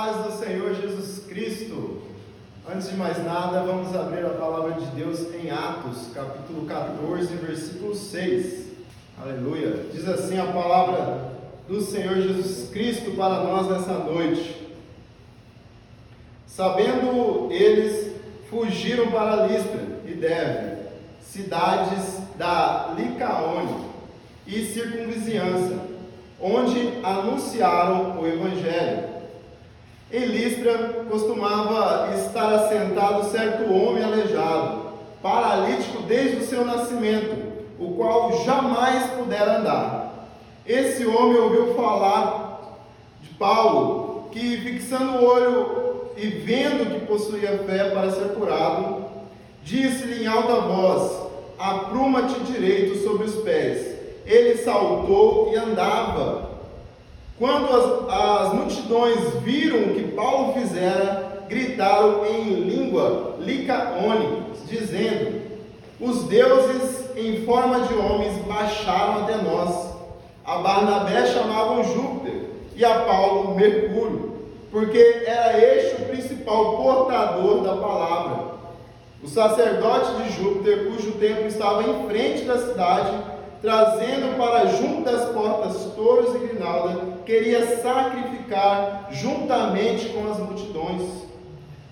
paz do Senhor Jesus Cristo. Antes de mais nada, vamos abrir a palavra de Deus em Atos, capítulo 14, versículo 6. Aleluia. Diz assim a palavra do Senhor Jesus Cristo para nós nessa noite. Sabendo eles, fugiram para Listra e Deve, cidades da Licaônia e circunvizinhança, onde anunciaram o Evangelho. Em Listra costumava estar assentado certo homem aleijado, paralítico desde o seu nascimento, o qual jamais pudera andar. Esse homem ouviu falar de Paulo, que fixando o olho e vendo que possuía fé para ser curado, disse-lhe em alta voz: Apruma-te direito sobre os pés. Ele saltou e andava. Quando as, as multidões viram o que Paulo fizera, gritaram em língua licaônica, dizendo: Os deuses em forma de homens baixaram até nós. A Barnabé chamavam Júpiter e a Paulo Mercúrio, porque era este o principal portador da palavra. O sacerdote de Júpiter, cujo templo estava em frente da cidade, trazendo para junto das portas touros e grinalda, queria sacrificar juntamente com as multidões.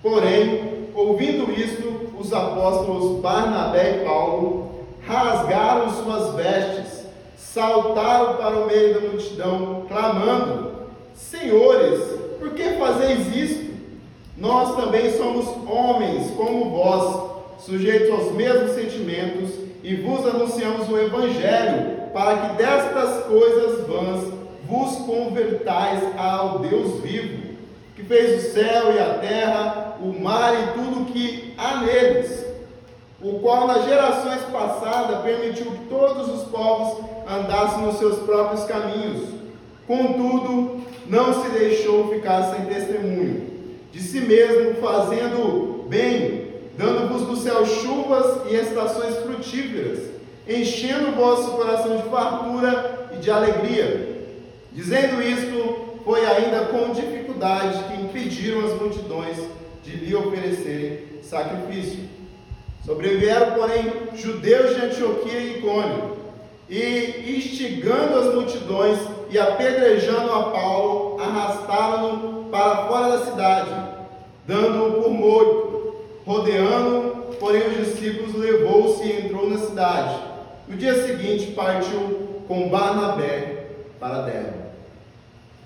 Porém, ouvindo isto, os apóstolos Barnabé e Paulo rasgaram suas vestes, saltaram para o meio da multidão, clamando: Senhores, por que fazeis isto? Nós também somos homens como vós, sujeitos aos mesmos sentimentos, e vos anunciamos o Evangelho, para que destas coisas vãs vos convertais ao Deus vivo, que fez o céu e a terra, o mar e tudo que há neles, o qual nas gerações passadas permitiu que todos os povos andassem nos seus próprios caminhos. Contudo, não se deixou ficar sem testemunho de si mesmo, fazendo bem, dando-vos do céu chuvas e estações frutíferas, enchendo o vosso coração de fartura e de alegria. Dizendo isto, foi ainda com dificuldade que impediram as multidões de lhe oferecerem sacrifício. Sobreviveram, porém, judeus de Antioquia e Icônio, e instigando as multidões e apedrejando a Paulo, arrastaram-no para fora da cidade, dando-o por morto. Rodeando, porém, os discípulos levou-se e entrou na cidade. No dia seguinte, partiu com Barnabé para Derbe.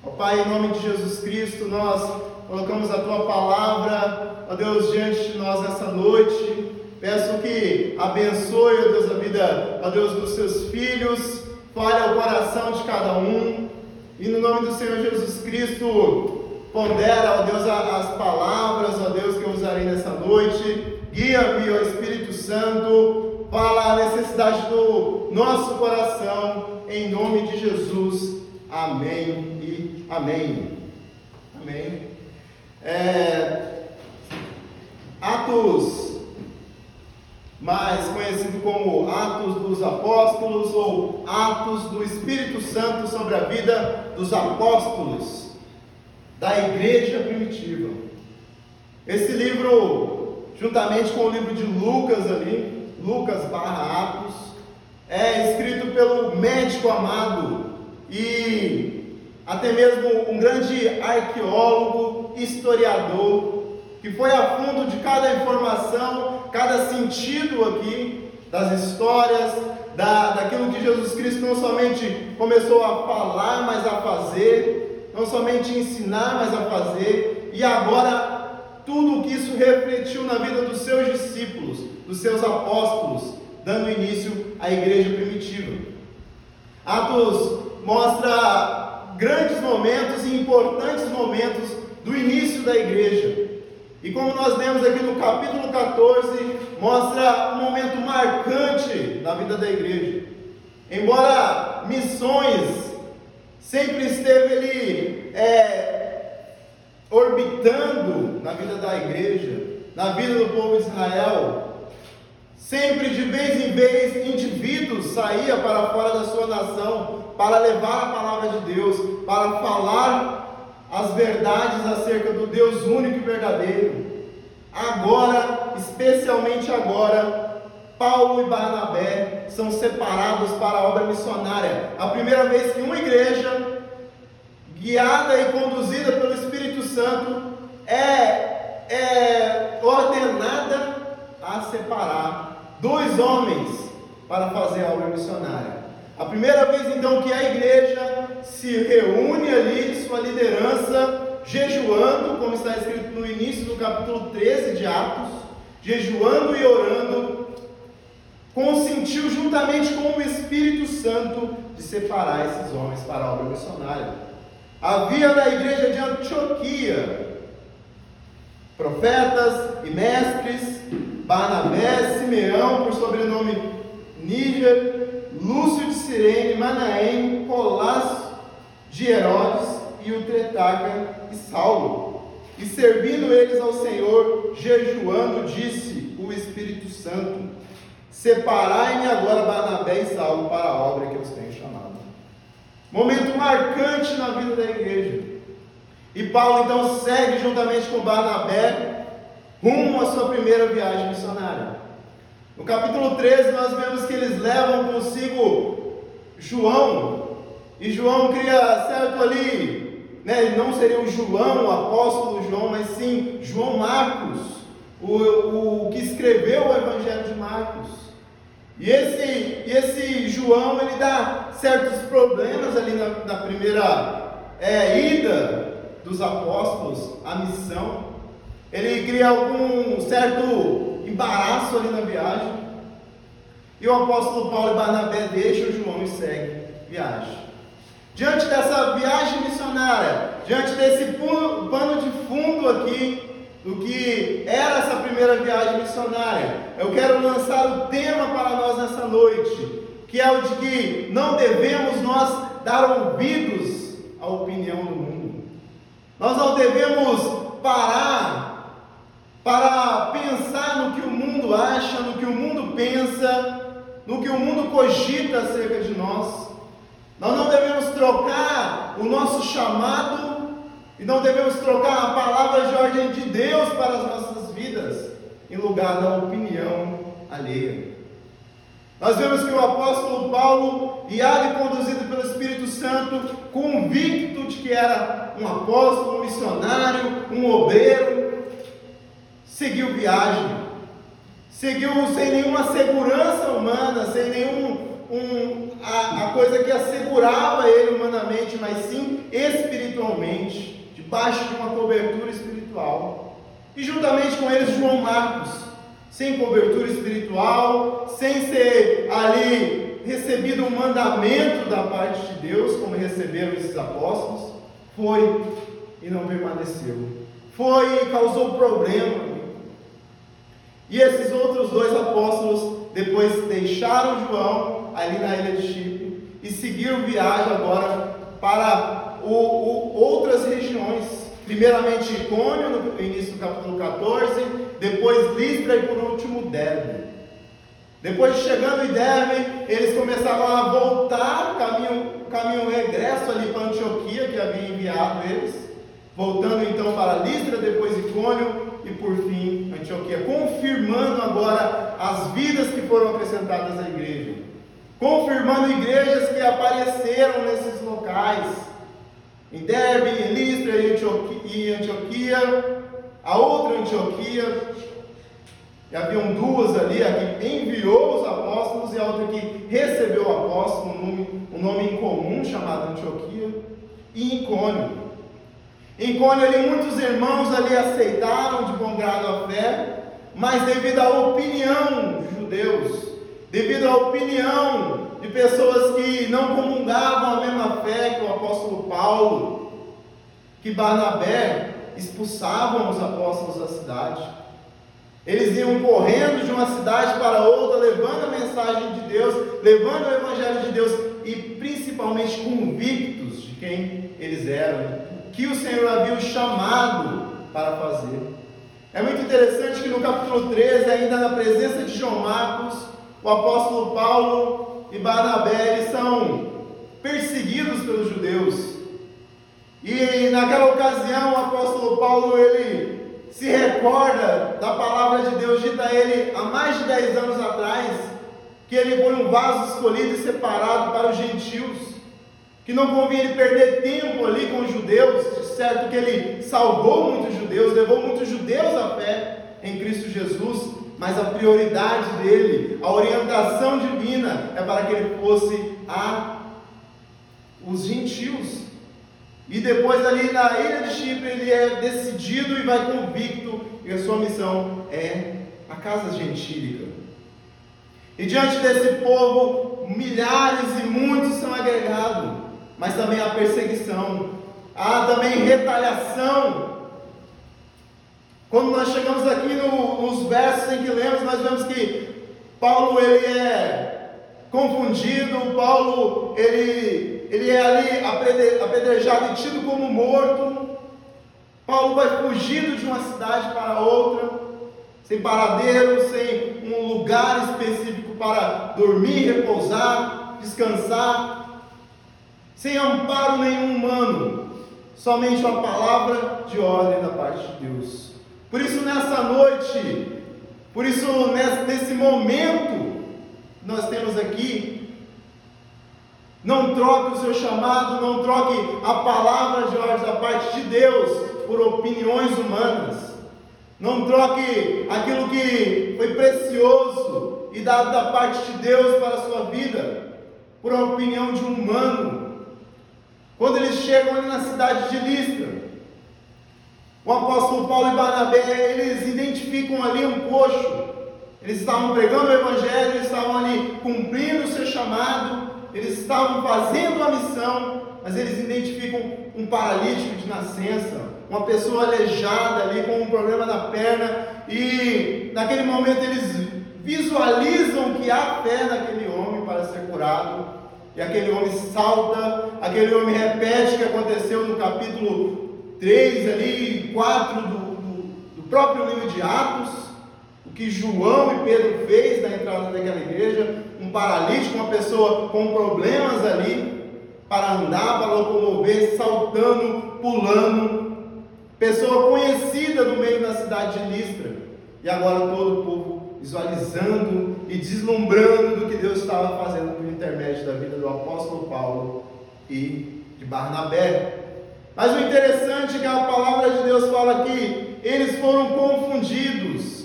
Ó Pai, em nome de Jesus Cristo, nós colocamos a Tua palavra, ó Deus, diante de nós nessa noite. Peço que abençoe, ó Deus, a vida, ó Deus, dos Seus filhos, fale ao coração de cada um. E no nome do Senhor Jesus Cristo, Pondera, ó Deus, as palavras, ó Deus, que eu usarei nessa noite. Guia-me, ó Espírito Santo, fala a necessidade do nosso coração, em nome de Jesus. Amém e amém. Amém. É, Atos, mais conhecido como Atos dos Apóstolos ou Atos do Espírito Santo sobre a vida dos apóstolos da igreja primitiva. Esse livro, juntamente com o livro de Lucas ali, Lucas barra Atos, é escrito pelo médico amado e até mesmo um grande arqueólogo, historiador, que foi a fundo de cada informação, cada sentido aqui das histórias, da, daquilo que Jesus Cristo não somente começou a falar, mas a fazer, não somente ensinar, mas a fazer, e agora tudo que isso refletiu na vida dos seus discípulos, dos seus apóstolos, dando início à igreja primitiva. Atos mostra grandes momentos e importantes momentos do início da igreja. E como nós vemos aqui no capítulo 14, mostra um momento marcante na vida da igreja. Embora missões sempre esteve ali é, orbitando na vida da igreja, na vida do povo de Israel. Sempre de vez em vez, indivíduos saía para fora da sua nação para levar a palavra de Deus, para falar as verdades acerca do Deus único e verdadeiro. Agora, especialmente agora, Paulo e Barnabé são separados para a obra missionária. A primeira vez que uma igreja, guiada e conduzida pelo Espírito Santo, é, é ordenada a separar dois homens para fazer a obra missionária. A primeira vez então que a igreja se reúne ali, sua liderança, jejuando, como está escrito no início do capítulo 13 de Atos, jejuando e orando, consentiu juntamente com o Espírito Santo de separar esses homens para a obra missionária. Havia na igreja de Antioquia profetas e mestres, Barnabé, Simeão, por sobrenome Níger, Lúcio de Sirene, Manaém, Colás de Herodes e o Tretaca e Saulo. E servindo eles ao Senhor, jejuando, disse o Espírito Santo: Separai-me agora Barnabé e Saulo para a obra que os tenho chamado. Momento marcante na vida da igreja. E Paulo então segue juntamente com Barnabé rumo à sua primeira viagem missionária. No capítulo 13, nós vemos que eles levam consigo João, e João cria certo ali, né, não seria o João, o apóstolo João, mas sim João Marcos, o, o, o que escreveu o Evangelho de Marcos. E esse, esse João, ele dá certos problemas ali na, na primeira é, ida dos apóstolos à missão. Ele cria algum certo embaraço ali na viagem. E o apóstolo Paulo e Barnabé deixam João e seguem viagem. Diante dessa viagem missionária, diante desse pano de fundo aqui, do que era essa primeira viagem missionária, eu quero lançar o tema para nós nessa noite, que é o de que não devemos nós dar ouvidos à opinião do mundo. Nós não devemos parar para pensar no que o mundo acha, no que o mundo pensa, no que o mundo cogita acerca de nós. Nós não devemos trocar o nosso chamado e não devemos trocar a palavra de ordem de Deus para as nossas vidas em lugar da opinião alheia. Nós vemos que o apóstolo Paulo, guiado e conduzido pelo Espírito Santo, convicto de que era um apóstolo, um missionário, um obreiro, seguiu viagem, seguiu sem nenhuma segurança humana, sem nenhum um, a, a coisa que assegurava ele humanamente, mas sim espiritualmente, debaixo de uma cobertura espiritual. E juntamente com eles João Marcos, sem cobertura espiritual, sem ser ali recebido um mandamento da parte de Deus, como receberam esses apóstolos, foi e não permaneceu. Foi e causou problema. E esses outros dois apóstolos depois deixaram João ali na ilha de Chipre e seguiram viagem agora para o, o, outras regiões Primeiramente Icônio, no início do capítulo 14, depois Listra e por último Derbe. Depois de chegando em Derbe, eles começaram a voltar caminho, caminho regresso ali para Antioquia, que havia enviado eles, voltando então para Listra, depois Icônio e por fim Antioquia, confirmando agora as vidas que foram acrescentadas à igreja, confirmando igrejas que apareceram nesses locais. Em Derbe, em Listra e Antioquia, a outra Antioquia, e haviam duas ali, a que enviou os apóstolos e a outra que recebeu o apóstolo, um nome, um nome em comum chamado Antioquia, e Icônio. Icônio ali muitos irmãos ali aceitaram de bom grado a fé, mas devido à opinião dos judeus, devido à opinião de pessoas que não comungavam a mesma fé que o apóstolo Paulo, que Barnabé expulsavam os apóstolos da cidade. Eles iam correndo de uma cidade para outra, levando a mensagem de Deus, levando o evangelho de Deus e principalmente convictos de quem eles eram, que o Senhor havia chamado para fazer. É muito interessante que no capítulo 13, ainda na presença de João Marcos, o apóstolo Paulo e Barnabé são perseguidos pelos judeus. E naquela ocasião o apóstolo Paulo ele se recorda da palavra de Deus dita a ele há mais de 10 anos atrás, que ele foi um vaso escolhido e separado para os gentios, que não convinha ele perder tempo ali com os judeus, certo que ele salvou muitos judeus, levou muitos judeus à fé em Cristo Jesus, mas a prioridade dele, a orientação divina é para que ele fosse a os gentios. E depois ali na ilha de Chipre ele é decidido e vai convicto e a sua missão é a casa gentílica. E diante desse povo, milhares e muitos são agregados, mas também há perseguição, há também retaliação. Quando nós chegamos aqui no, nos versos em que lemos, nós vemos que Paulo ele é confundido, Paulo ele ele é ali apedrejado e tido como morto. Paulo vai fugindo de uma cidade para outra, sem paradeiro, sem um lugar específico para dormir, repousar, descansar, sem amparo nenhum humano, somente uma palavra de ordem da parte de Deus. Por isso, nessa noite, por isso, nesse momento, nós temos aqui não troque o seu chamado, não troque a palavra de ordem da parte de Deus por opiniões humanas. Não troque aquilo que foi precioso e dado da parte de Deus para a sua vida por uma opinião de um humano. Quando eles chegam ali na cidade de Listra, o apóstolo Paulo e Barnabé, eles identificam ali um coxo. Eles estavam pregando o evangelho, eles estavam ali cumprindo o seu chamado, eles estavam fazendo a missão, mas eles identificam um paralítico de nascença, uma pessoa aleijada ali com um problema na perna, e naquele momento eles visualizam que há fé naquele homem para ser curado, e aquele homem salta, aquele homem repete o que aconteceu no capítulo 3 ali, 4 do, do, do próprio livro de Atos, o que João e Pedro fez na entrada daquela igreja, um paralítico, uma pessoa com problemas ali, para andar, para locomover, saltando, pulando, pessoa conhecida no meio da cidade de Listra, e agora todo o povo visualizando e deslumbrando do que Deus estava fazendo por intermédio da vida do apóstolo Paulo e de Barnabé. Mas o interessante é que a palavra de Deus fala que eles foram confundidos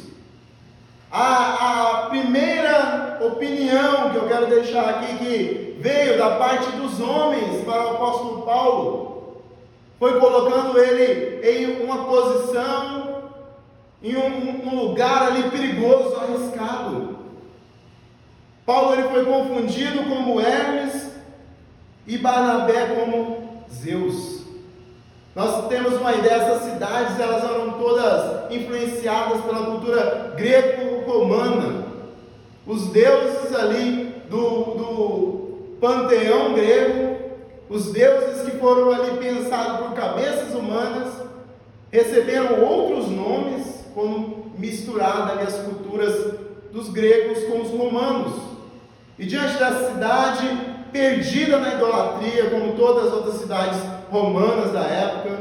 a, a primeira opinião que eu quero deixar aqui, que veio da parte dos homens para o apóstolo Paulo, foi colocando ele em uma posição, em um, um lugar ali perigoso, arriscado. Paulo ele foi confundido como Hermes e Barnabé como Zeus. Nós temos uma ideia, essas cidades elas eram todas influenciadas pela cultura greco-romana. Os deuses ali do, do panteão grego, os deuses que foram ali pensados por cabeças humanas, receberam outros nomes, como misturada ali as culturas dos gregos com os romanos. E diante da cidade perdida na idolatria, como todas as outras cidades romanas da época,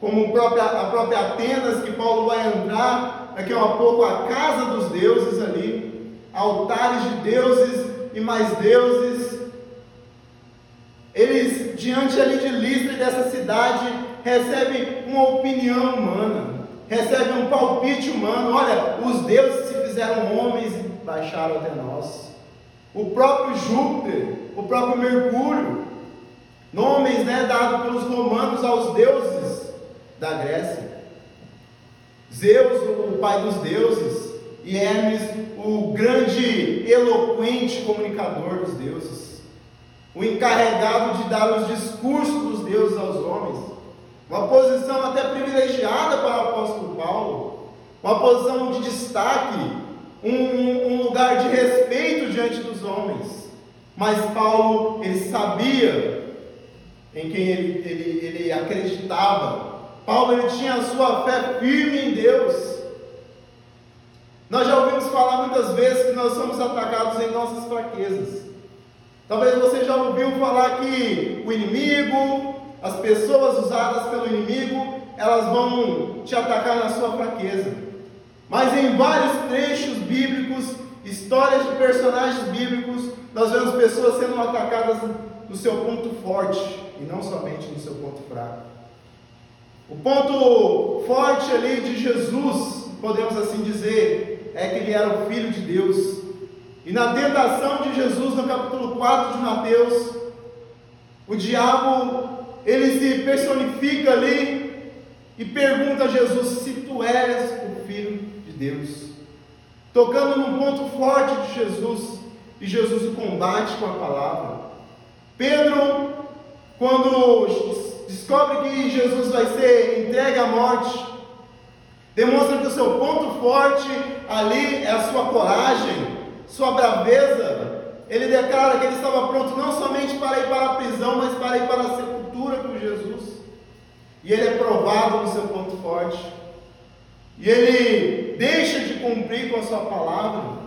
como a própria, a própria Atenas, que Paulo vai entrar daqui a pouco, a casa dos deuses ali, altares de deuses e mais deuses. Eles, diante ali de Listra dessa cidade, recebem uma opinião humana, recebem um palpite humano. Olha, os deuses se fizeram homens e baixaram até nós. O próprio Júpiter, o próprio Mercúrio, Nomes né, dados pelos romanos aos deuses da Grécia. Zeus, o pai dos deuses, e Hermes, o grande eloquente comunicador dos deuses, o encarregado de dar os discursos dos deuses aos homens, uma posição até privilegiada para o apóstolo Paulo, uma posição de destaque, um, um lugar de respeito diante dos homens. Mas Paulo, ele sabia em quem ele, ele, ele acreditava. Paulo ele tinha a sua fé firme em Deus. Nós já ouvimos falar muitas vezes que nós somos atacados em nossas fraquezas. Talvez você já ouviu falar que o inimigo, as pessoas usadas pelo inimigo, elas vão te atacar na sua fraqueza. Mas em vários trechos bíblicos, histórias de personagens bíblicos, nós vemos pessoas sendo atacadas no seu ponto forte e não somente no seu ponto fraco. O ponto forte ali de Jesus, podemos assim dizer, é que ele era o Filho de Deus. E na tentação de Jesus, no capítulo 4 de Mateus, o diabo ele se personifica ali e pergunta a Jesus se tu és o Filho de Deus. Tocando num ponto forte de Jesus, e Jesus o combate com a palavra. Pedro, quando descobre que Jesus vai ser entregue à morte, demonstra que o seu ponto forte ali é a sua coragem, sua braveza. Ele declara que ele estava pronto não somente para ir para a prisão, mas para ir para a sepultura com Jesus. E ele é provado no seu ponto forte. E ele deixa de cumprir com a sua palavra.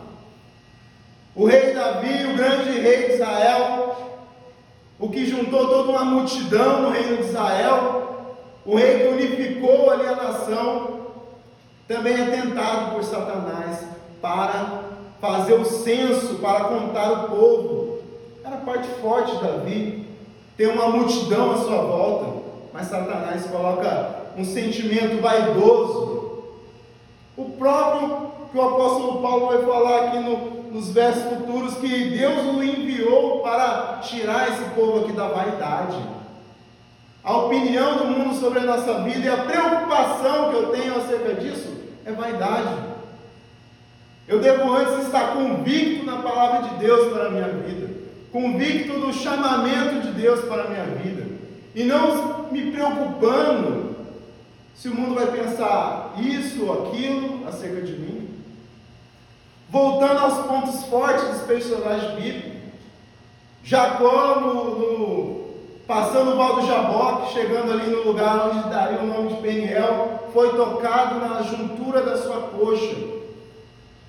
O rei Davi, o grande rei de Israel, o que juntou toda uma multidão no reino de Israel, o rei que unificou ali a nação, também é tentado por Satanás para fazer o censo, para contar o povo. Era a parte forte de Davi, ter uma multidão à sua volta, mas Satanás coloca um sentimento vaidoso. O próprio que o apóstolo Paulo vai falar aqui no, nos versos futuros que Deus o enviou para tirar esse povo aqui da vaidade. A opinião do mundo sobre a nossa vida e a preocupação que eu tenho acerca disso é vaidade. Eu devo antes estar convicto na palavra de Deus para a minha vida, convicto do chamamento de Deus para a minha vida, e não me preocupando se o mundo vai pensar isso ou aquilo acerca de mim. Voltando aos pontos fortes dos personagens bíblicos. Jacó, no, no, passando o Val do Jaboque, chegando ali no lugar onde daria o nome de Peniel, foi tocado na juntura da sua coxa.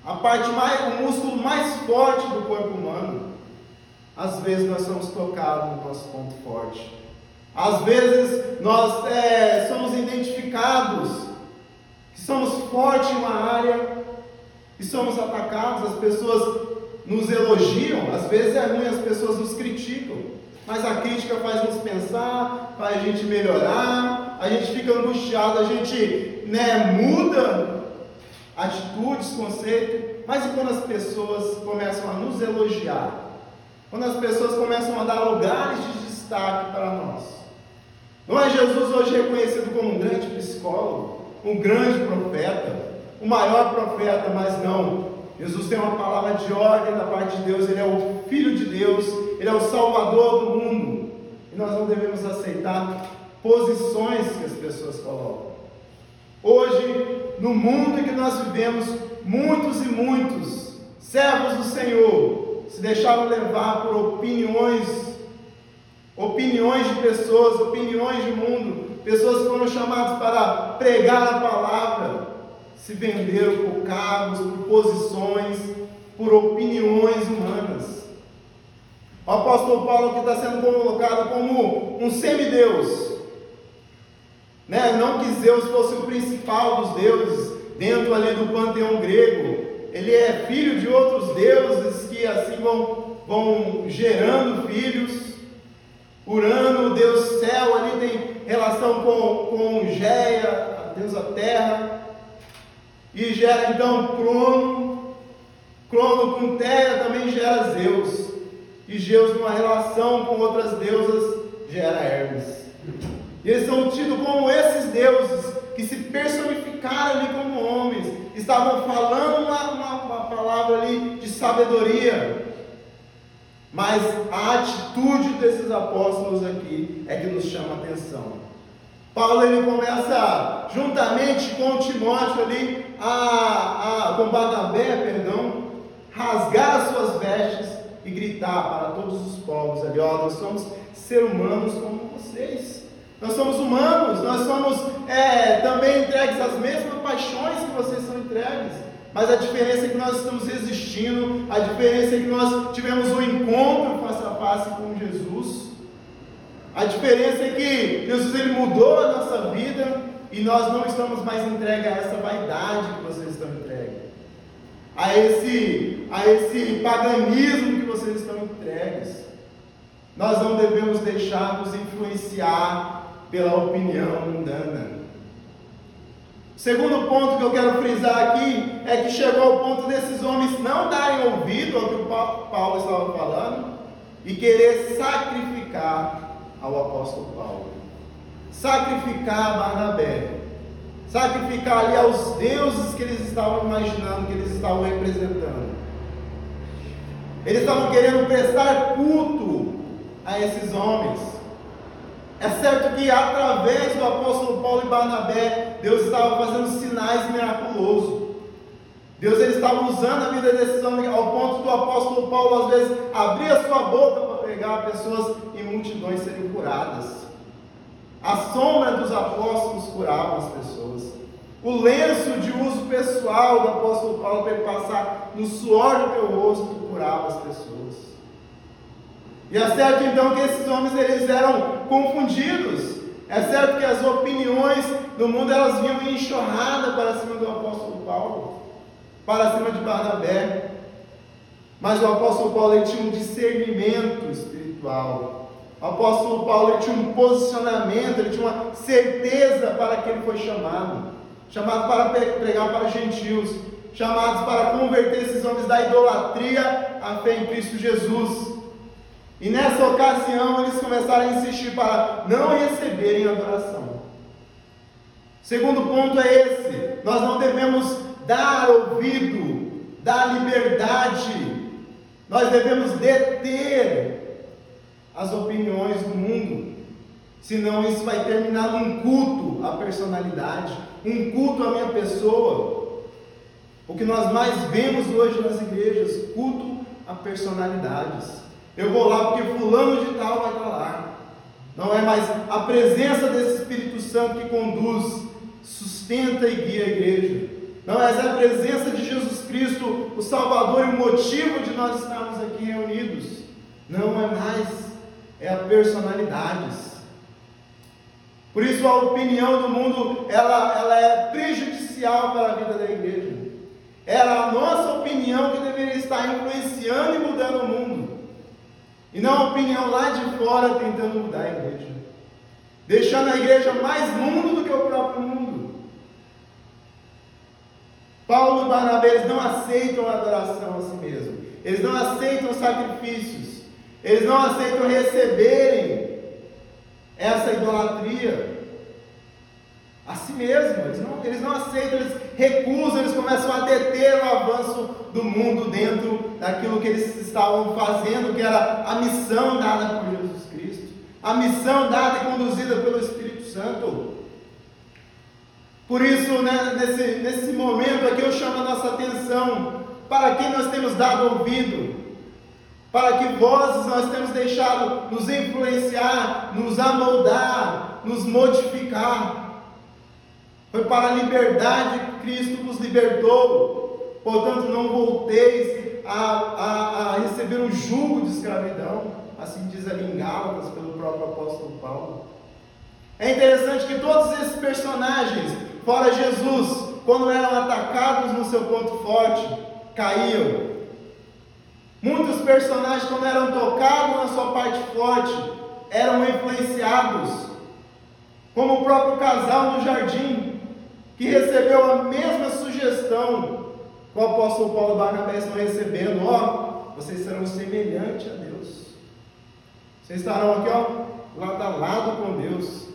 A parte mais, o músculo mais forte do corpo humano. Às vezes nós somos tocados no nosso ponto forte. Às vezes nós é, somos identificados que somos fortes em uma área e somos atacados, as pessoas nos elogiam, às vezes é ruim, as pessoas nos criticam, mas a crítica faz nos pensar, faz a gente melhorar, a gente fica angustiado, a gente né, muda atitudes, conceitos, mas e quando as pessoas começam a nos elogiar? Quando as pessoas começam a dar lugares de destaque para nós? Não é Jesus hoje reconhecido como um grande psicólogo, um grande profeta, o maior profeta, mas não. Jesus tem uma palavra de ordem da parte de Deus, ele é o Filho de Deus, ele é o Salvador do mundo. E nós não devemos aceitar posições que as pessoas colocam. Hoje, no mundo em que nós vivemos, muitos e muitos servos do Senhor se deixaram levar por opiniões, opiniões de pessoas, opiniões de mundo, pessoas que foram chamadas para pregar a palavra, se venderam por cargos, por posições, por opiniões humanas. O apóstolo Paulo que está sendo colocado como um semideus. Né? Não que Zeus fosse o principal dos deuses dentro ali do panteão grego. Ele é filho de outros deuses que assim vão, vão gerando filhos. Urano, o deus céu, ali tem relação com, com Geia, a deusa terra e gera então Crono. Crono com Terra também gera Zeus. E Zeus, numa relação com outras deusas, gera Hermes. E eles são tidos como esses deuses que se personificaram ali como homens, estavam falando uma, uma, uma palavra ali de sabedoria. Mas a atitude desses apóstolos aqui é que nos chama a atenção. Paulo ele começa juntamente com Timóteo ali a, a com Barnabé, perdão, rasgar as suas vestes e gritar para todos os povos ali, ó, nós somos seres humanos como vocês. Nós somos humanos, nós somos é, também entregues às mesmas paixões que vocês são entregues. Mas a diferença é que nós estamos resistindo, a diferença é que nós tivemos um encontro face a face com Jesus. A diferença é que Jesus ele mudou a nossa vida e nós não estamos mais entregues a essa vaidade que vocês estão entregues, a esse, a esse paganismo que vocês estão entregues. Nós não devemos deixar nos influenciar pela opinião mundana. Segundo ponto que eu quero frisar aqui é que chegou ao ponto desses homens não darem ouvido ao que o Paulo estava falando e querer sacrificar ao apóstolo Paulo, sacrificar Barnabé, sacrificar ali aos deuses que eles estavam imaginando, que eles estavam representando. Eles estavam querendo prestar culto a esses homens. É certo que através do apóstolo Paulo e Barnabé, Deus estava fazendo sinais miraculosos. Deus ele estava usando a vida desses homens ao ponto do apóstolo Paulo às vezes abrir a sua boca para pregar pessoas e multidões serem curadas. A sombra dos apóstolos curava as pessoas. O lenço de uso pessoal do apóstolo Paulo para ele passar no suor do teu rosto curava as pessoas. E é certo então que esses homens eles eram confundidos. É certo que as opiniões do mundo elas vinham enxurrada para cima do apóstolo Paulo, para cima de Barnabé. Mas o apóstolo Paulo tinha um discernimento espiritual. O apóstolo Paulo tinha um posicionamento, ele tinha uma certeza para que ele foi chamado. Chamado para pregar para gentios, chamados para converter esses homens da idolatria à fé em Cristo Jesus. E nessa ocasião eles começaram a insistir para não receberem adoração. Segundo ponto é esse: nós não devemos dar ouvido, dar liberdade, nós devemos deter as opiniões do mundo, senão isso vai terminar num culto à personalidade, um culto à minha pessoa. O que nós mais vemos hoje nas igrejas, culto a personalidades. Eu vou lá porque fulano de tal vai estar lá. Não é mais a presença desse Espírito Santo que conduz, sustenta e guia a igreja. Não é a presença de Jesus Cristo, o Salvador e o motivo de nós estarmos aqui reunidos. Não é mais, é a personalidades. Por isso a opinião do mundo, ela, ela é prejudicial para a vida da igreja. Era a nossa opinião que deveria estar influenciando e mudando o mundo. E não a opinião lá de fora tentando mudar a igreja. Deixando a igreja mais mundo do que o próprio mundo. Paulo e Barnabé eles não aceitam a adoração a si mesmo. Eles não aceitam sacrifícios. Eles não aceitam receberem essa idolatria a si mesmo. Eles não, eles não aceitam, eles recusam, eles começam a deter o avanço do mundo dentro daquilo que eles estavam fazendo, que era a missão dada por Jesus Cristo, a missão dada e conduzida pelo Espírito Santo. Por isso, né, nesse, nesse momento aqui, eu chamo a nossa atenção para quem nós temos dado ouvido, para que vozes nós temos deixado nos influenciar, nos amoldar, nos modificar. Foi para a liberdade que Cristo nos libertou. Portanto, não volteis a, a, a receber o jugo de escravidão. Assim diz ali em Gálatas, pelo próprio apóstolo Paulo. É interessante que todos esses personagens, fora Jesus, quando eram atacados no seu ponto forte, caíam. Muitos personagens, quando eram tocados na sua parte forte, eram influenciados. Como o próprio casal no jardim, que recebeu a mesma sugestão que o apóstolo Paulo Barnabé estão recebendo, ó, vocês serão semelhantes a Deus. Vocês estarão aqui, ó, lado a lado com Deus.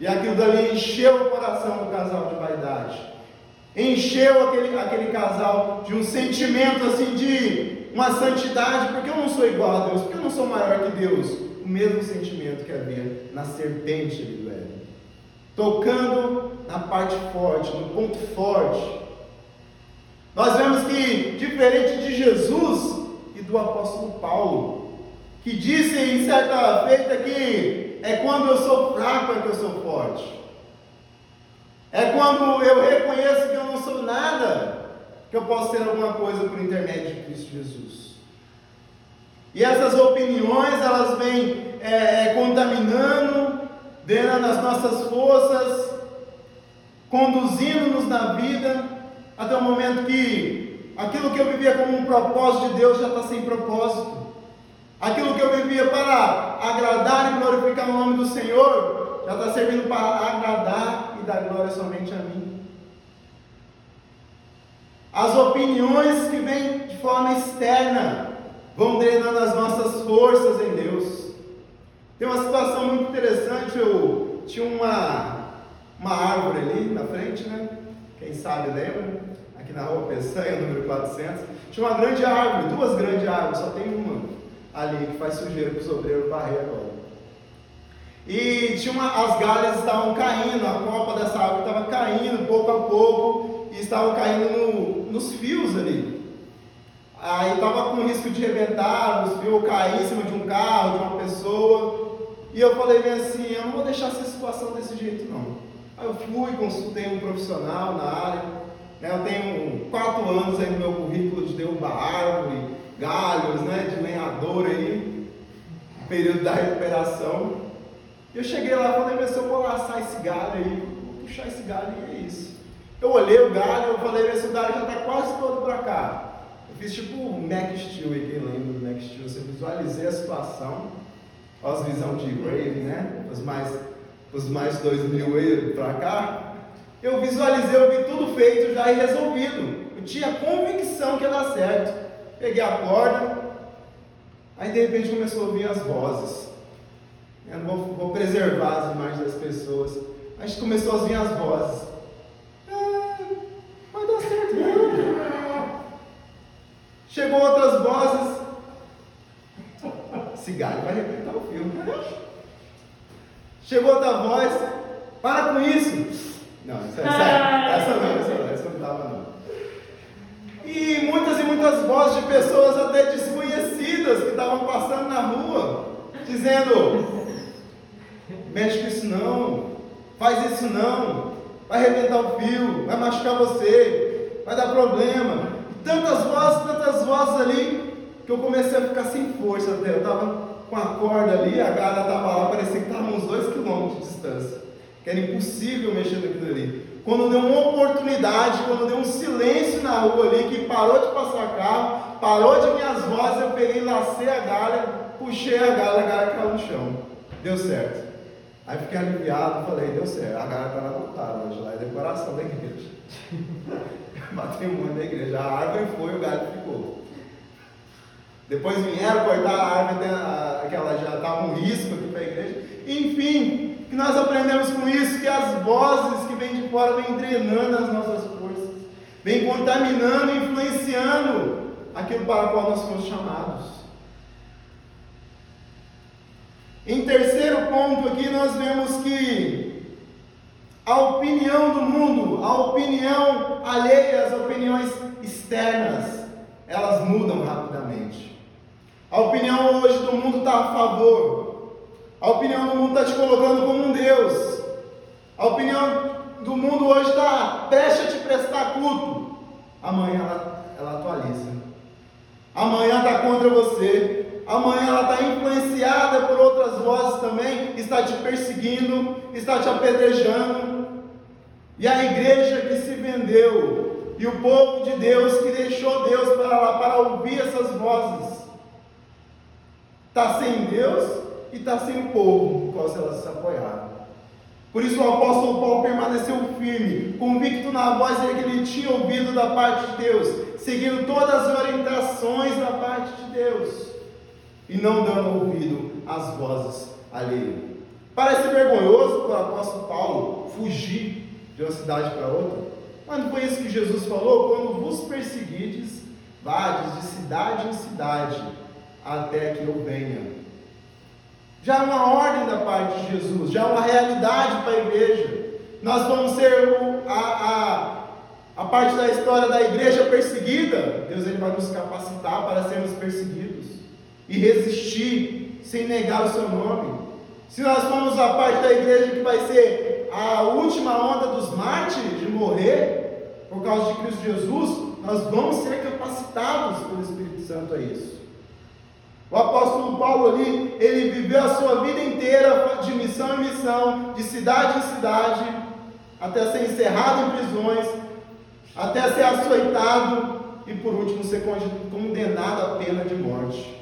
E aquilo dali encheu o coração do casal de vaidade. Encheu aquele, aquele casal de um sentimento assim de uma santidade, porque eu não sou igual a Deus, porque eu não sou maior que Deus. O mesmo sentimento que havia na serpente do Éden tocando na parte forte, no ponto forte. Nós vemos que, diferente de Jesus e do apóstolo Paulo, que disse em certa feita que é quando eu sou fraco é que eu sou forte. É quando eu reconheço que eu não sou nada, que eu posso ser alguma coisa por intermédio de Cristo Jesus. E essas opiniões, elas vêm é, é contaminando, drenando as nossas forças, conduzindo-nos na vida, até o momento que aquilo que eu vivia como um propósito de Deus já está sem propósito. Aquilo que eu vivia para agradar e glorificar o nome do Senhor, já está servindo para agradar e dar glória somente a mim. As opiniões que vêm de forma externa vão drenando as nossas forças em Deus. Tem uma situação muito interessante, eu tinha uma, uma árvore ali na frente, né? Quem sabe lembra? Aqui na rua Peçanha, número 400. Tinha uma grande árvore, duas grandes árvores, só tem uma ali que faz sujeira para os obreiros varrer agora. E tinha uma, as galhas estavam caindo, a copa dessa árvore estava caindo pouco a pouco e estavam caindo no, nos fios ali. Aí estava com risco de rebentar, os fios cair em cima de um carro, de uma pessoa. E eu falei bem assim, eu não vou deixar essa situação desse jeito não. Eu fui, consultei um profissional na área. Né? Eu tenho quatro anos aí no meu currículo de derrubar árvore, galhos, né? de lenhador aí, período da recuperação. Eu cheguei lá e falei, mas eu vou laçar esse galho aí, vou puxar esse galho e é isso. Eu olhei o galho, eu falei, esse galho já está quase todo para cá. Eu fiz tipo um Mac Steel aí, quem lembra do Mac Steel, você visualizei a situação as visão de Brave, né? Os mais, os mais dois mil aí para cá. Eu visualizei, eu vi tudo feito já e resolvido. Eu tinha convicção que ia dar certo. Peguei a corda, aí de repente começou a ouvir as vozes. Eu não vou, vou preservar as imagens das pessoas. A gente começou a ouvir as vozes. Ah, vai dar certo, né? Chegou outras vozes. Cigarro vai arrebentar o filme. Chegou outra voz, para com isso. Não, essa, essa, essa não, essa não, essa não estava não. E muitas e muitas vozes de pessoas até desconhecidas que estavam passando na rua, dizendo, mexe com isso não, faz isso não, vai arrebentar o fio, vai machucar você, vai dar problema. Tantas vozes, tantas vozes ali, que eu comecei a ficar sem força até. Eu estava com a corda ali, a galera estava lá, parecia que estava uns dois quilômetros de distância. Que era impossível mexer naquilo ali. Quando deu uma oportunidade, quando deu um silêncio na rua ali, que parou de passar carro, parou de minhas vozes, eu peguei, lacei a galha, puxei a galha, a galha caiu no chão. Deu certo. Aí fiquei aliviado, falei, deu certo. A galera está na voltada hoje lá, é decoração da igreja. Batei muito da igreja. A árvore foi, o galho ficou. Depois vieram cortar a árvore, que ela já estava um risco aqui para a igreja. Enfim, que nós aprendemos com isso, que as vozes que vêm de fora vêm drenando as nossas forças, vêm contaminando, influenciando aquilo para o qual nós fomos chamados. Em terceiro ponto aqui nós vemos que a opinião do mundo, a opinião alheia, as opiniões externas, elas mudam rapidamente. A opinião hoje do mundo está a favor. A opinião do mundo está te colocando como um Deus. A opinião do mundo hoje está prestes a te prestar culto. Amanhã ela, ela atualiza. Amanhã está contra você. Amanhã ela está influenciada por outras vozes também. Está te perseguindo, está te apedrejando. E a igreja que se vendeu, e o povo de Deus que deixou Deus para lá para ouvir essas vozes Está sem Deus e está sem o povo no qual elas se apoiaram. Por isso o apóstolo Paulo permaneceu firme, convicto na voz que ele tinha ouvido da parte de Deus, seguindo todas as orientações da parte de Deus e não dando ouvido às vozes alheias. Parece vergonhoso para o apóstolo Paulo fugir de uma cidade para outra, mas não foi isso que Jesus falou? Quando vos perseguides, vades de cidade em cidade até que eu venha. Já é uma ordem da parte de Jesus, já é uma realidade para a igreja. Nós vamos ser a, a, a parte da história da igreja perseguida. Deus ele vai nos capacitar para sermos perseguidos e resistir sem negar o seu nome. Se nós formos a parte da igreja que vai ser a última onda dos mártires de morrer por causa de Cristo Jesus, nós vamos ser capacitados pelo Espírito Santo a isso. O apóstolo Paulo ali, ele viveu a sua vida inteira de missão em missão, de cidade em cidade, até ser encerrado em prisões, até ser açoitado e por último ser condenado à pena de morte.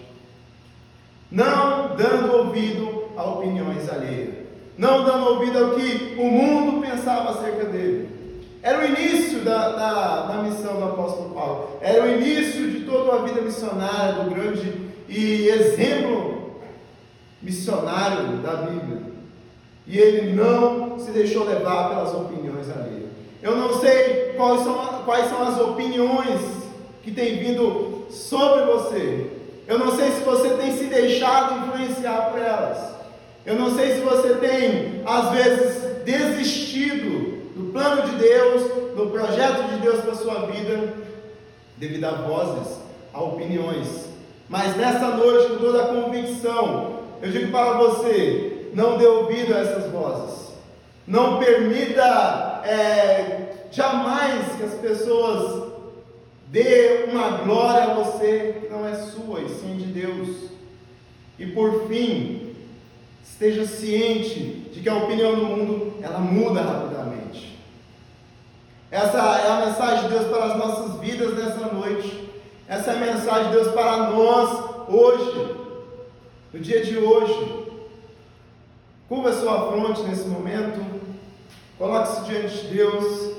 Não dando ouvido a opiniões alheias, não dando ouvido ao que o mundo pensava acerca dele. Era o início da, da, da missão do apóstolo Paulo, era o início de toda a vida missionária do grande e exemplo missionário da Bíblia. E ele não se deixou levar pelas opiniões alheias. Eu não sei quais são, quais são as opiniões que têm vindo sobre você. Eu não sei se você tem se deixado influenciar por elas. Eu não sei se você tem, às vezes, desistido do plano de Deus, do projeto de Deus para a sua vida, devido a vozes, a opiniões mas nessa noite, com toda a convicção, eu digo para você: não dê ouvido a essas vozes. Não permita é, jamais que as pessoas dê uma glória a você que não é sua e sim de Deus. E por fim, esteja ciente de que a opinião do mundo ela muda rapidamente. Essa é a mensagem de Deus para as nossas vidas nessa noite. Essa é a mensagem de Deus para nós hoje, no dia de hoje. Curva sua fronte nesse momento, coloque-se diante de Deus.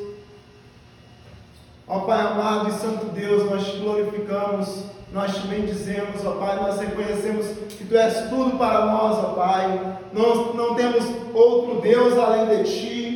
Ó Pai amado e Santo Deus, nós te glorificamos, nós te bendizemos, ó Pai, nós reconhecemos que Tu és tudo para nós, ó Pai. Nós não temos outro Deus além de Ti.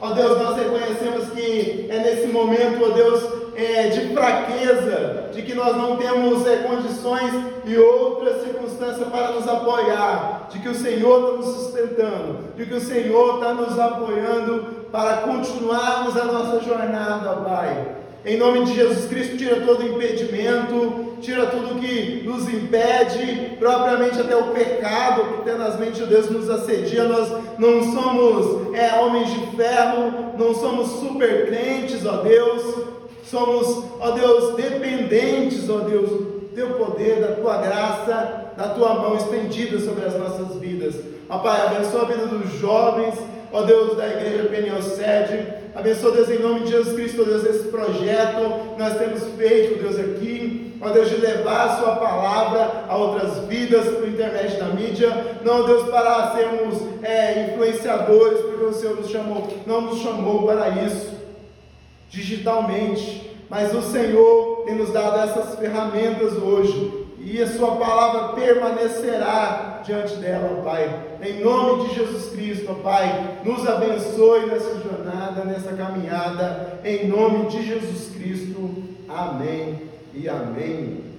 Ó Deus, nós reconhecemos que é nesse momento, ó Deus, é, de fraqueza, de que nós não temos é, condições e outras circunstâncias para nos apoiar, de que o Senhor está nos sustentando, de que o Senhor está nos apoiando para continuarmos a nossa jornada, Pai. Em nome de Jesus Cristo, tira todo impedimento, tira tudo que nos impede, propriamente até o pecado que tenazmente o Deus nos assedia. Nós não somos é, homens de ferro, não somos super crentes, ó Deus, Somos, ó Deus, dependentes, ó Deus, do teu poder, da tua graça, da tua mão estendida sobre as nossas vidas. Ó Pai, abençoa a vida dos jovens, ó Deus da igreja Peniel. Abençoa, Deus, em nome de Jesus Cristo, Deus, esse projeto nós temos feito, Deus, aqui. Ó Deus, de levar a Sua palavra a outras vidas por internet da mídia. Não, Deus, para sermos é, influenciadores, porque o Senhor nos chamou, não nos chamou para isso digitalmente, mas o Senhor tem nos dado essas ferramentas hoje e a Sua palavra permanecerá diante dela, Pai. Em nome de Jesus Cristo, Pai, nos abençoe nessa jornada, nessa caminhada, em nome de Jesus Cristo. Amém e amém.